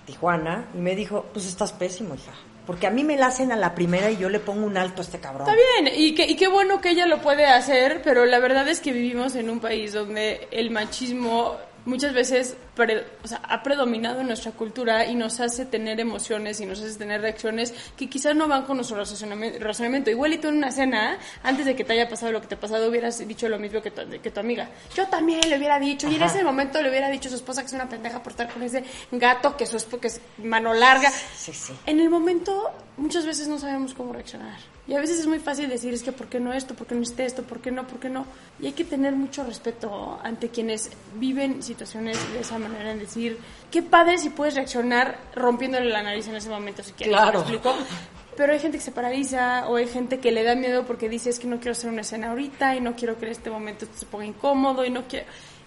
Tijuana, y me dijo, pues estás pésimo, hija. Porque a mí me la hacen a la primera y yo le pongo un alto a este cabrón. Está bien, y, qué bueno que ella lo puede hacer, pero la verdad es que vivimos en un país donde el machismo muchas veces pre- o sea, ha predominado en nuestra cultura y nos hace tener emociones y nos hace tener reacciones que quizás no van con nuestro razonami- razonamiento. Igual y tú en una cena, antes de que te haya pasado lo que te ha pasado, hubieras dicho lo mismo que tu, que tu amiga. Yo también le hubiera dicho, y en Ajá. ese momento le hubiera dicho a su esposa que es una pendeja por estar con ese gato que, su que es mano larga. Sí, sí. En el momento, muchas veces no sabemos cómo reaccionar. Y a veces es muy fácil decir, es que ¿por qué no esto? ¿Por qué no este esto? ¿Por qué no? ¿Por qué no? Y hay que tener mucho respeto ante quienes viven situaciones de esa manera, en decir, qué padre si puedes reaccionar rompiéndole la nariz en ese momento, si quieres. Claro. ¿Me explico? Pero hay gente que se paraliza o hay gente que le da miedo porque dice, es que no quiero hacer una escena ahorita y no quiero que en este momento se ponga incómodo y no quiero...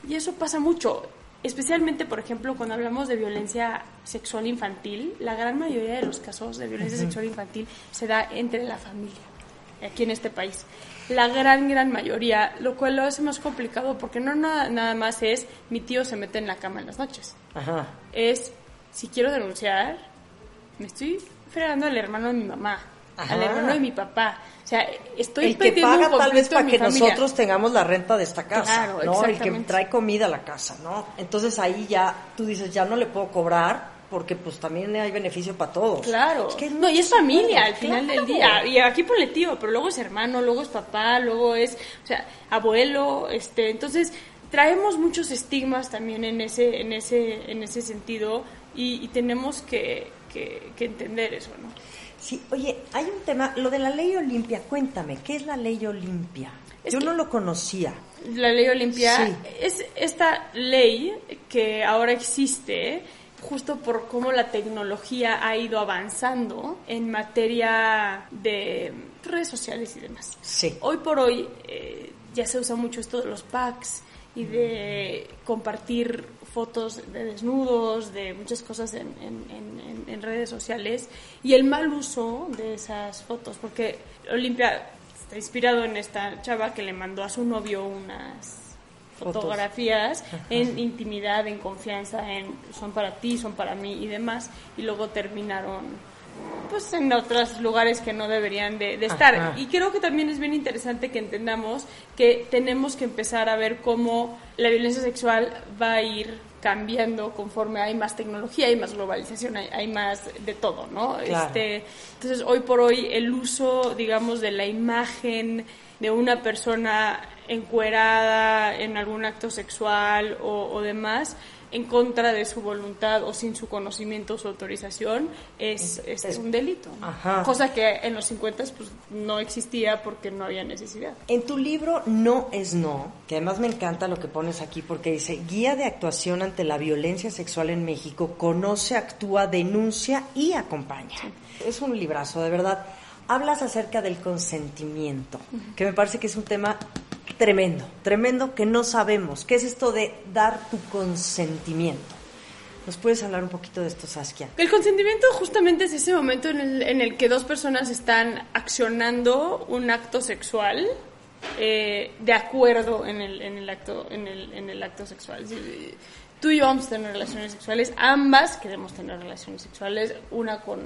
Y eso pasa mucho. Especialmente, por ejemplo, cuando hablamos de violencia sexual infantil, la gran mayoría de los casos de violencia sexual infantil se da entre la familia, aquí en este país. La gran, gran mayoría, lo cual lo hace más complicado porque no nada, nada más es mi tío se mete en la cama en las noches. Ajá. Es, si quiero denunciar, me estoy fregando al hermano de mi mamá, Ajá. al hermano de mi papá. O sea, estoy el que un paga tal vez para que familia. nosotros tengamos la renta de esta casa, Claro, ¿no? El que trae comida a la casa, ¿no? Entonces ahí ya tú dices, ya no le puedo cobrar porque pues también hay beneficio para todos. Claro. Es que no, y es familia al final claro. del día. Y aquí tío, pero luego es hermano, luego es papá, luego es, o sea, abuelo, este, entonces traemos muchos estigmas también en ese, en ese, en ese sentido y, y tenemos que, que, que entender eso, ¿no? Sí, oye, hay un tema, lo de la ley Olimpia, cuéntame, ¿qué es la ley Olimpia? Es Yo no lo conocía. La ley Olimpia Sí. es esta ley que ahora existe justo por cómo la tecnología ha ido avanzando en materia de redes sociales y demás. Sí. Hoy por hoy eh, ya se usa mucho esto de los packs y de compartir fotos de desnudos, de muchas cosas en, en, en, redes sociales y el mal uso de esas fotos, porque Olimpia está inspirado en esta chava que le mandó a su novio unas fotografías en intimidad, en confianza, en son para ti, son para mí y demás, y luego terminaron pues en otros lugares que no deberían de, estar. Y creo que también es bien interesante que entendamos que tenemos que empezar a ver cómo la violencia sexual va a ir cambiando conforme hay más tecnología, hay más globalización, hay, más de todo, ¿no? Este, entonces, hoy por hoy, el uso, digamos, de la imagen de una persona encuerada en algún acto sexual o, o demás, en contra de su voluntad o sin su conocimiento o su autorización es, es, un delito. Cosa que en los 50 pues, no existía porque no había necesidad. En tu libro No es No, que además me encanta lo que pones aquí porque dice Guía de actuación ante la violencia sexual en México, conoce, actúa, denuncia y acompaña. Es un librazo, de verdad. Hablas acerca del consentimiento, que me parece que es un tema tremendo, tremendo que no sabemos. ¿Qué es esto de dar tu consentimiento? ¿Nos puedes hablar un poquito de esto, Saskia? El consentimiento justamente es ese momento en el, en el que dos personas están accionando un acto sexual eh, de acuerdo en el, en el acto en el, en el acto sexual tú y yo vamos a tener relaciones sexuales, ambas queremos tener relaciones sexuales, una con,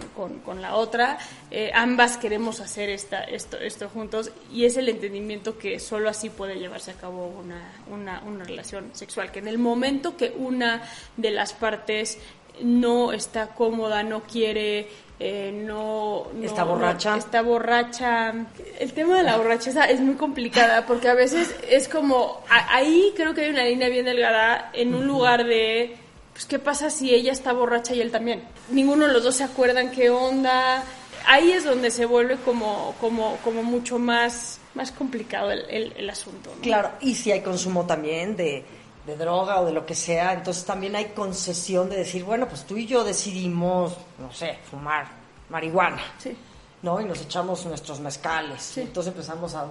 con, la otra, eh, ambas queremos hacer esta, esto, esto juntos y es el entendimiento que solo así puede llevarse a cabo una, una, una relación sexual, que en el momento que una de las partes no está cómoda, no quiere eh, no, está borracha. está borracha. El tema de la borracheza es muy complicada porque a veces es como, ahí creo que hay una línea bien delgada en un lugar de, pues, ¿qué pasa si ella está borracha y él también? Ninguno de los dos se acuerdan qué onda. Ahí es donde se vuelve como, como, como mucho más, más complicado el, el, asunto. Claro, y si hay consumo también de de droga o de lo que sea, entonces también hay concesión de decir, bueno, pues tú y yo decidimos, no sé, fumar marihuana. Sí. ¿no? Y nos echamos nuestros mezcales. entonces empezamos a...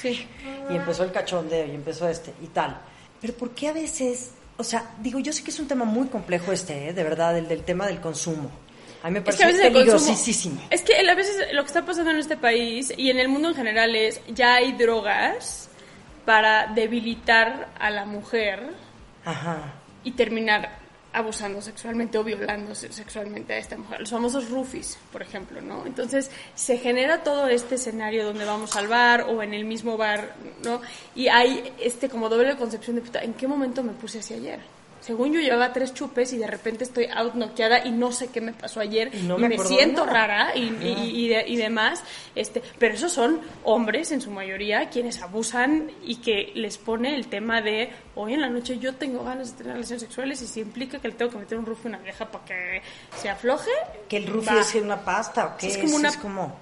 Sí. Y empezó el cachondeo y empezó este y tal. Pero ¿por qué a veces, o sea, digo, yo sé que es un tema muy complejo este, ¿eh? de verdad, el del tema del consumo. A mí me parece es que peligrosísimo. Es que a veces lo que está pasando en este país y en el mundo en general es, ya hay drogas para debilitar a la mujer y terminar abusando sexualmente o violando sexualmente a esta mujer. Los famosos rufis, por ejemplo, ¿no? Entonces se genera todo este escenario donde vamos al bar o en el mismo bar, ¿no? Y hay este como doble concepción de, puta, ¿en qué momento me puse así ayer? Según yo llevaba tres chupes y de repente estoy out noqueada y no sé qué me pasó ayer y, me, siento rara y, y, demás. Este, pero esos son hombres en su mayoría quienes abusan y que les pone el tema de hoy en la noche yo tengo ganas de tener relaciones sexuales y si implica que le tengo que meter un rufio en una vieja para que se afloje. Que el rufio es una pasta o qué es, como una,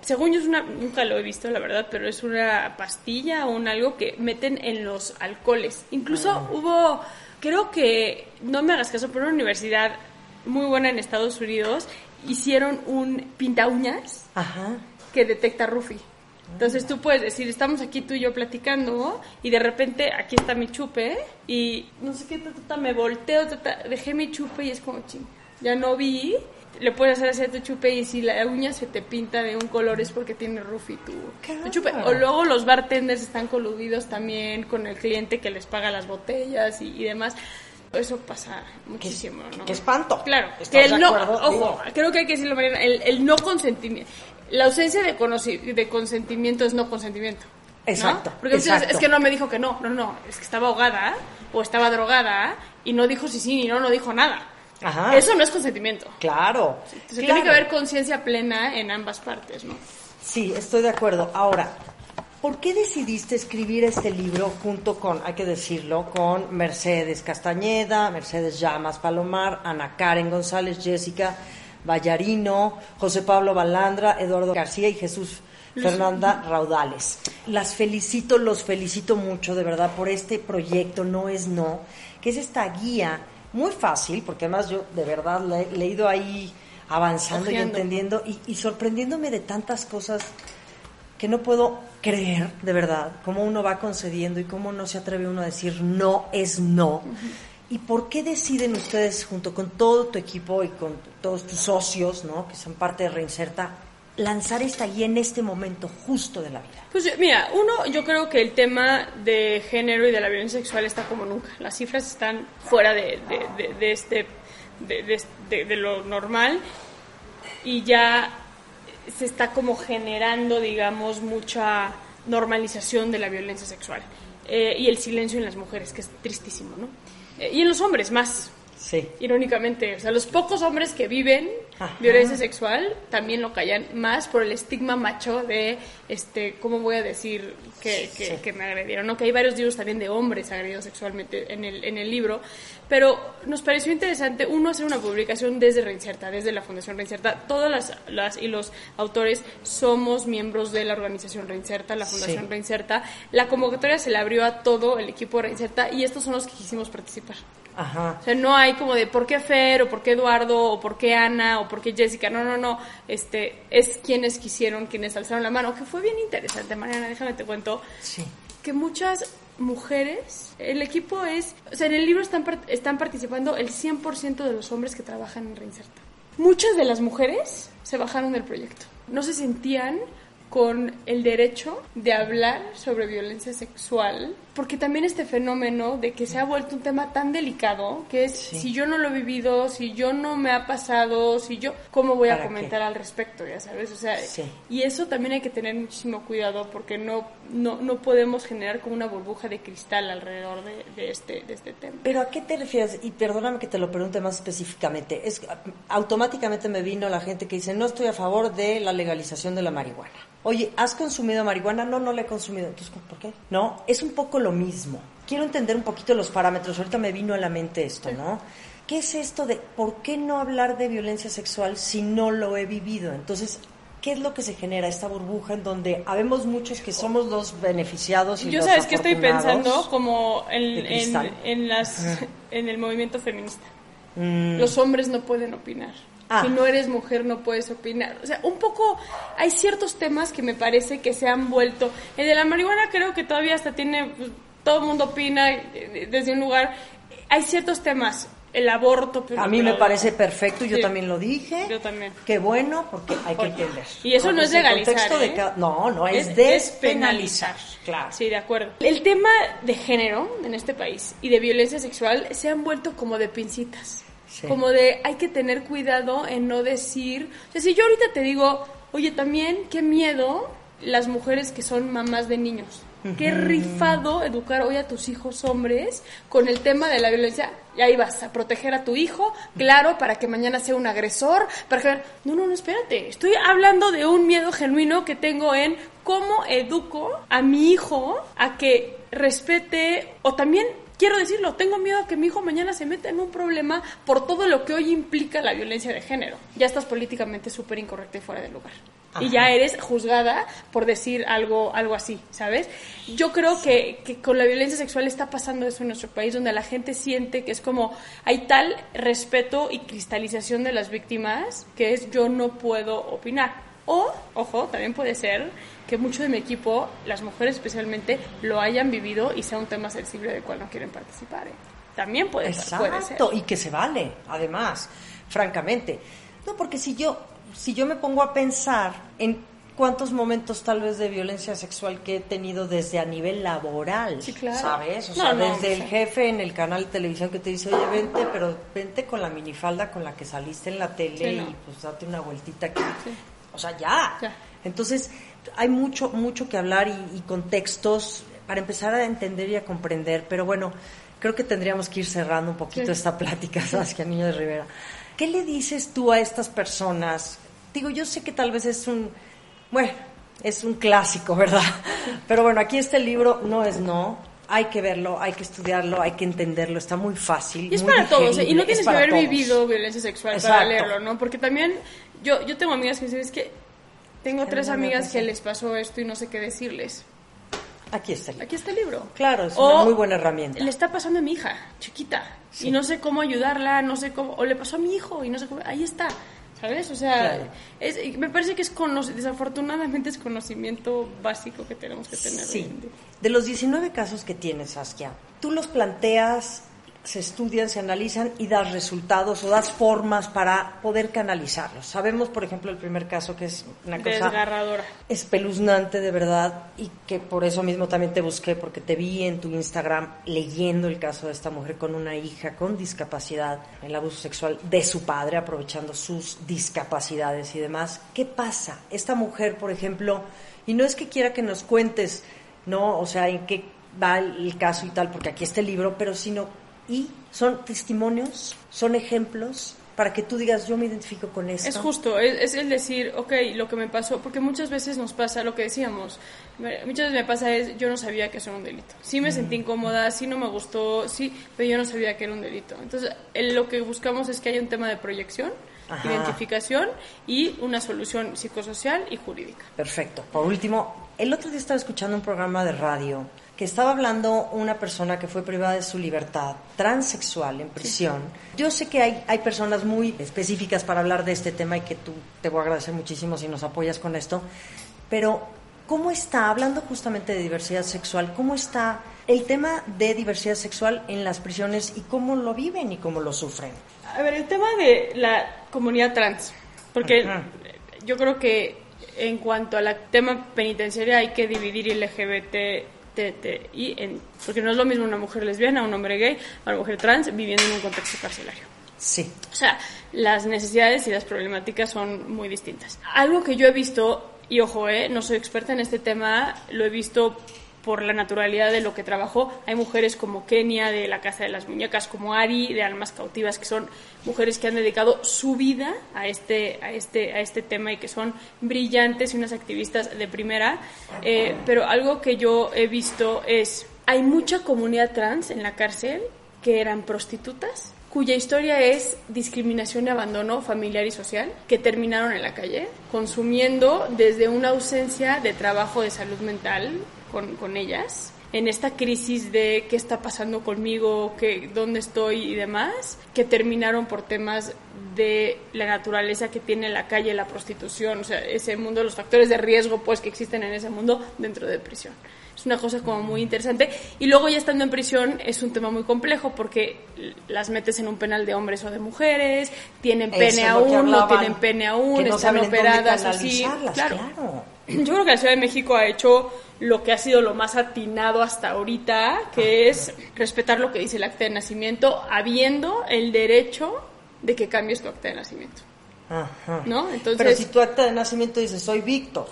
según yo es una, nunca lo he visto la verdad, pero es una pastilla o un algo que meten en los alcoholes. Incluso ah. hubo creo que, no me hagas caso, pero una universidad muy buena en Estados Unidos hicieron un pinta uñas que detecta Rufi. Entonces tú puedes decir, estamos aquí tú y yo platicando y de repente aquí está mi chupe y no sé qué, me volteo, dejé mi chupe y es como ching, ya no vi le puedes hacer así a tu chupe y si la uña se te pinta de un color es porque tiene Rufi tu, tu chupe. O luego los bartenders están coludidos también con el cliente que les paga las botellas y, demás. Eso pasa muchísimo, ¿no? Qué espanto. Claro, que el no, ojo, creo que hay que decirlo, Mariana, el, el no consentimiento. La ausencia de, de consentimiento es no consentimiento. Exacto. Porque es que no me dijo que no, no, no, es que estaba ahogada o estaba drogada y no dijo si sí ni no, no dijo nada. Eso no es consentimiento. Claro. Tiene que haber conciencia plena en ambas partes, ¿no? Sí, estoy de acuerdo. Ahora, ¿por qué decidiste escribir este libro junto con, hay que decirlo, con Mercedes Castañeda, Mercedes Llamas Palomar, Ana Karen González, Jessica Vallarino, José Pablo Balandra, Eduardo García y Jesús Fernanda Raudales. Las felicito, los felicito mucho de verdad por este proyecto, no es no, que es esta guía muy fácil, porque además yo de verdad le, he ido ahí avanzando y entendiendo y, sorprendiéndome de tantas cosas que no puedo creer, de verdad, cómo uno va concediendo y cómo no se atreve uno a decir no es no. ¿Y por qué deciden ustedes, junto con todo tu equipo y con todos tus socios, ¿no? que son parte de Reinserta, lanzar esta guía en este momento justo de la vida? Pues mira, uno, yo creo que el tema de género y de la violencia sexual está como nunca. Las cifras están fuera de, de, este, de, lo normal y ya se está como generando, digamos, mucha normalización de la violencia sexual eh, y el silencio en las mujeres, que es tristísimo, ¿no? Eh, y en los hombres más. Sí. Irónicamente, o sea, los pocos hombres que viven violencia sexual también lo callan más por el estigma macho de, este, ¿cómo voy a decir que, que, me agredieron? ¿no? Que hay varios libros también de hombres agredidos sexualmente en el, en el libro, pero nos pareció interesante, uno, hacer una publicación desde Reinserta, desde la Fundación Reinserta. Todas las, las y los autores somos miembros de la organización Reinserta, la Fundación Reinserta. La convocatoria se le abrió a todo el equipo de Reinserta y estos son los que quisimos participar. Ajá. O sea, no hay como de por qué Fer, o por qué Eduardo, o por qué Ana, o por qué Jessica. No, no, no. Este, es quienes quisieron, quienes alzaron la mano. Que fue bien interesante, Mariana, déjame te cuento. Sí. Que muchas mujeres, el equipo es, o sea, en el libro están, están participando el 100% de los hombres que trabajan en Reinserta. Muchas de las mujeres se bajaron del proyecto. No se sentían con el derecho de hablar sobre violencia sexual, porque también este fenómeno de que se ha vuelto un tema tan delicado, que es si yo no lo he vivido, si yo no me ha pasado, si yo, ¿cómo voy a comentar al respecto? Ya sabes, o sea, y eso también hay que tener muchísimo cuidado porque no, no, no podemos generar como una burbuja de cristal alrededor de, este, de este tema. Pero ¿a qué te refieres? Y perdóname que te lo pregunte más específicamente. Es automáticamente me vino la gente que dice, no estoy a favor de la legalización de la marihuana. Oye, ¿has consumido marihuana? No, no la he consumido. Entonces, ¿por qué? No, es un poco lo mismo. Quiero entender un poquito los parámetros. Ahorita me vino a la mente esto, ¿no? ¿Qué es esto de por qué no hablar de violencia sexual si no lo he vivido? Entonces, ¿qué es lo que se genera esta burbuja en donde habemos muchos que somos los beneficiados y Yo sabes que estoy pensando como en, en, las, en el movimiento feminista. Mm. Los hombres no pueden opinar. Ah. Si no eres mujer no puedes opinar. O sea, un poco hay ciertos temas que me parece que se han vuelto. El de la marihuana creo que todavía hasta tiene, pues, todo el mundo opina eh, desde un lugar. Hay ciertos temas el aborto. a mí me parece perfecto, yo también lo dije. Yo también. Qué bueno, porque hay que entender. Y eso no es legalizar. ¿eh? No, no, es, despenalizar. Claro. Sí, de acuerdo. El tema de género en este país y de violencia sexual se han vuelto como de pincitas. Como de hay que tener cuidado en no decir, o sea, si yo ahorita te digo, oye, también qué miedo las mujeres que son mamás de niños. Qué rifado educar hoy a tus hijos hombres con el tema de la violencia. Y ahí vas a proteger a tu hijo, claro, para que mañana sea un agresor, para que... No, no, no, espérate. Estoy hablando de un miedo genuino que tengo en cómo educo a mi hijo a que respete o también quiero decirlo, tengo miedo a que mi hijo mañana se meta en un problema por todo lo que hoy implica la violencia de género. Ya estás políticamente súper incorrecta y fuera de lugar. Y ya eres juzgada por decir algo, algo así, ¿sabes? Yo creo que, que, con la violencia sexual está pasando eso en nuestro país, donde la gente siente que es como hay tal respeto y cristalización de las víctimas que es yo no puedo opinar. O, ojo, también puede ser que mucho de mi equipo, las mujeres especialmente, lo hayan vivido y sea un tema sensible del cual no quieren participar. ¿eh? También puede, puede ser. Y que se vale, además, francamente. No, porque si yo, si yo me pongo a pensar en cuántos momentos tal vez de violencia sexual que he tenido desde a nivel laboral, ¿sabes? O sea, desde el jefe en el canal de televisión que te dice, oye, vente, pero vente con la minifalda con la que saliste en la tele y pues date una vueltita aquí. O sea, ya. Entonces, hay mucho, mucho que hablar y, contextos para empezar a entender y a comprender, pero bueno, creo que tendríamos que ir cerrando un poquito esta plática, Saskia Niño de Rivera. ¿Qué le dices tú a estas personas? Digo, yo sé que tal vez es un, bueno, es un clásico, ¿verdad? Pero bueno, aquí este libro no es no, hay que verlo, hay que estudiarlo, hay que entenderlo, está muy fácil. Y es para todos, y no tienes que haber vivido violencia sexual para leerlo, ¿no? Porque también yo, yo tengo amigas que dicen, es que tengo tres amigas que les pasó esto y no sé qué decirles. Aquí está el libro. Aquí está el libro. Claro, es una muy buena herramienta. Le está pasando a mi hija, chiquita, y no sé cómo ayudarla, no sé cómo, o le pasó a mi hijo y no sé cómo, ahí está. ¿Sabes? O sea, me parece que es desafortunadamente es conocimiento básico que tenemos que tener. Sí. De los 19 casos que tienes, Saskia, ¿tú los planteas se estudian, se analizan y das resultados o das formas para poder canalizarlos. Sabemos, por ejemplo, el primer caso que es una cosa desgarradora, espeluznante de verdad y que por eso mismo también te busqué porque te vi en tu Instagram leyendo el caso de esta mujer con una hija con discapacidad, el abuso sexual de su padre aprovechando sus discapacidades y demás. ¿Qué pasa? Esta mujer, por ejemplo, y no es que quiera que nos cuentes, no, o sea, en qué va el caso y tal, porque aquí está el libro, pero sino y son testimonios, son ejemplos para que tú digas, yo me identifico con esto. Es justo, es, el decir, ok, lo que me pasó, porque muchas veces nos pasa lo que decíamos, muchas veces me pasa es, yo no sabía que eso era un delito. Sí me sentí mm. incómoda, sí no me gustó, sí, pero yo no sabía que era un delito. Entonces, lo que buscamos es que haya un tema de proyección, identificación y una solución psicosocial y jurídica. Perfecto. Por último, el otro día estaba escuchando un programa de radio que estaba hablando una persona que fue privada de su libertad, transexual, en prisión. Yo sé que hay, hay personas muy específicas para hablar de este tema y que tú te voy a agradecer muchísimo si nos apoyas con esto, pero ¿cómo está, hablando justamente de diversidad sexual, cómo está el tema de diversidad sexual en las prisiones y cómo lo viven y cómo lo sufren? A ver, el tema de la comunidad trans, porque yo creo que en cuanto al tema penitenciario hay que dividir LGBT y en, porque no es lo mismo una mujer lesbiana, un hombre gay, una mujer trans viviendo en un contexto carcelario. Sí. O sea, las necesidades y las problemáticas son muy distintas. Algo que yo he visto, y ojo, eh, no soy experta en este tema, lo he visto por la naturalidad de lo que trabajó. Hay mujeres como Kenia de la Casa de las Muñecas, como Ari de Almas Cautivas, que son mujeres que han dedicado su vida a este, a este, a este tema y que son brillantes y unas activistas de primera. Eh, pero algo que yo he visto es, hay mucha comunidad trans en la cárcel que eran prostitutas cuya historia es discriminación y abandono familiar y social, que terminaron en la calle, consumiendo desde una ausencia de trabajo de salud mental con, con ellas, en esta crisis de qué está pasando conmigo, qué, dónde estoy y demás, que terminaron por temas de la naturaleza que tiene la calle, la prostitución, o sea, ese mundo, los factores de riesgo pues que existen en ese mundo dentro de prisión. Es una cosa como muy interesante. Y luego ya estando en prisión es un tema muy complejo porque las metes en un penal de hombres o de mujeres, tienen pene aún, no tienen pene aún, están operadas así. Claro. Yo creo que la Ciudad de México ha hecho lo que ha sido lo más atinado hasta ahorita, que es respetar lo que dice el acta de nacimiento, habiendo el derecho de que cambies tu acta de nacimiento. Ajá. ¿No? Entonces, Pero si tu acta de nacimiento dice soy Víctor,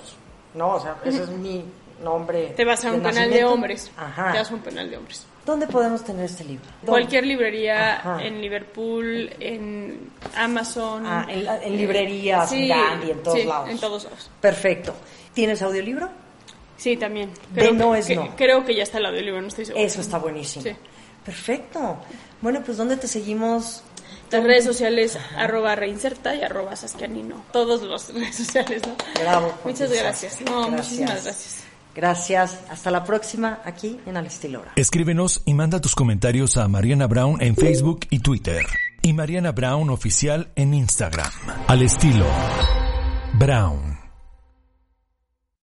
¿no? O sea, ese es mi nombre. Te vas a un penal de hombres. Ajá. Te vas a un penal de hombres. ¿Dónde podemos tener este libro? Cualquier librería, en Liverpool, en Amazon. Ah, en, librerías, en Gandhi, en todos sí, lados. en todos lados. Perfecto. ¿Tienes audiolibro? Sí, también. Creo, no es no. Creo que ya está el audiolibro, no estoy segura. Eso está buenísimo. Sí. Perfecto. Bueno, pues ¿dónde te seguimos? Las redes sociales, arroba reinserta y arroba sasquianino. Todos los redes sociales, ¿no? Bravo. Muchas gracias. No, muchísimas gracias. Gracias. Hasta la próxima aquí en Al Estilo Escríbenos y manda tus comentarios a Mariana Brown en Facebook y Twitter. Y Mariana Brown Oficial en Instagram. Al Estilo Brown.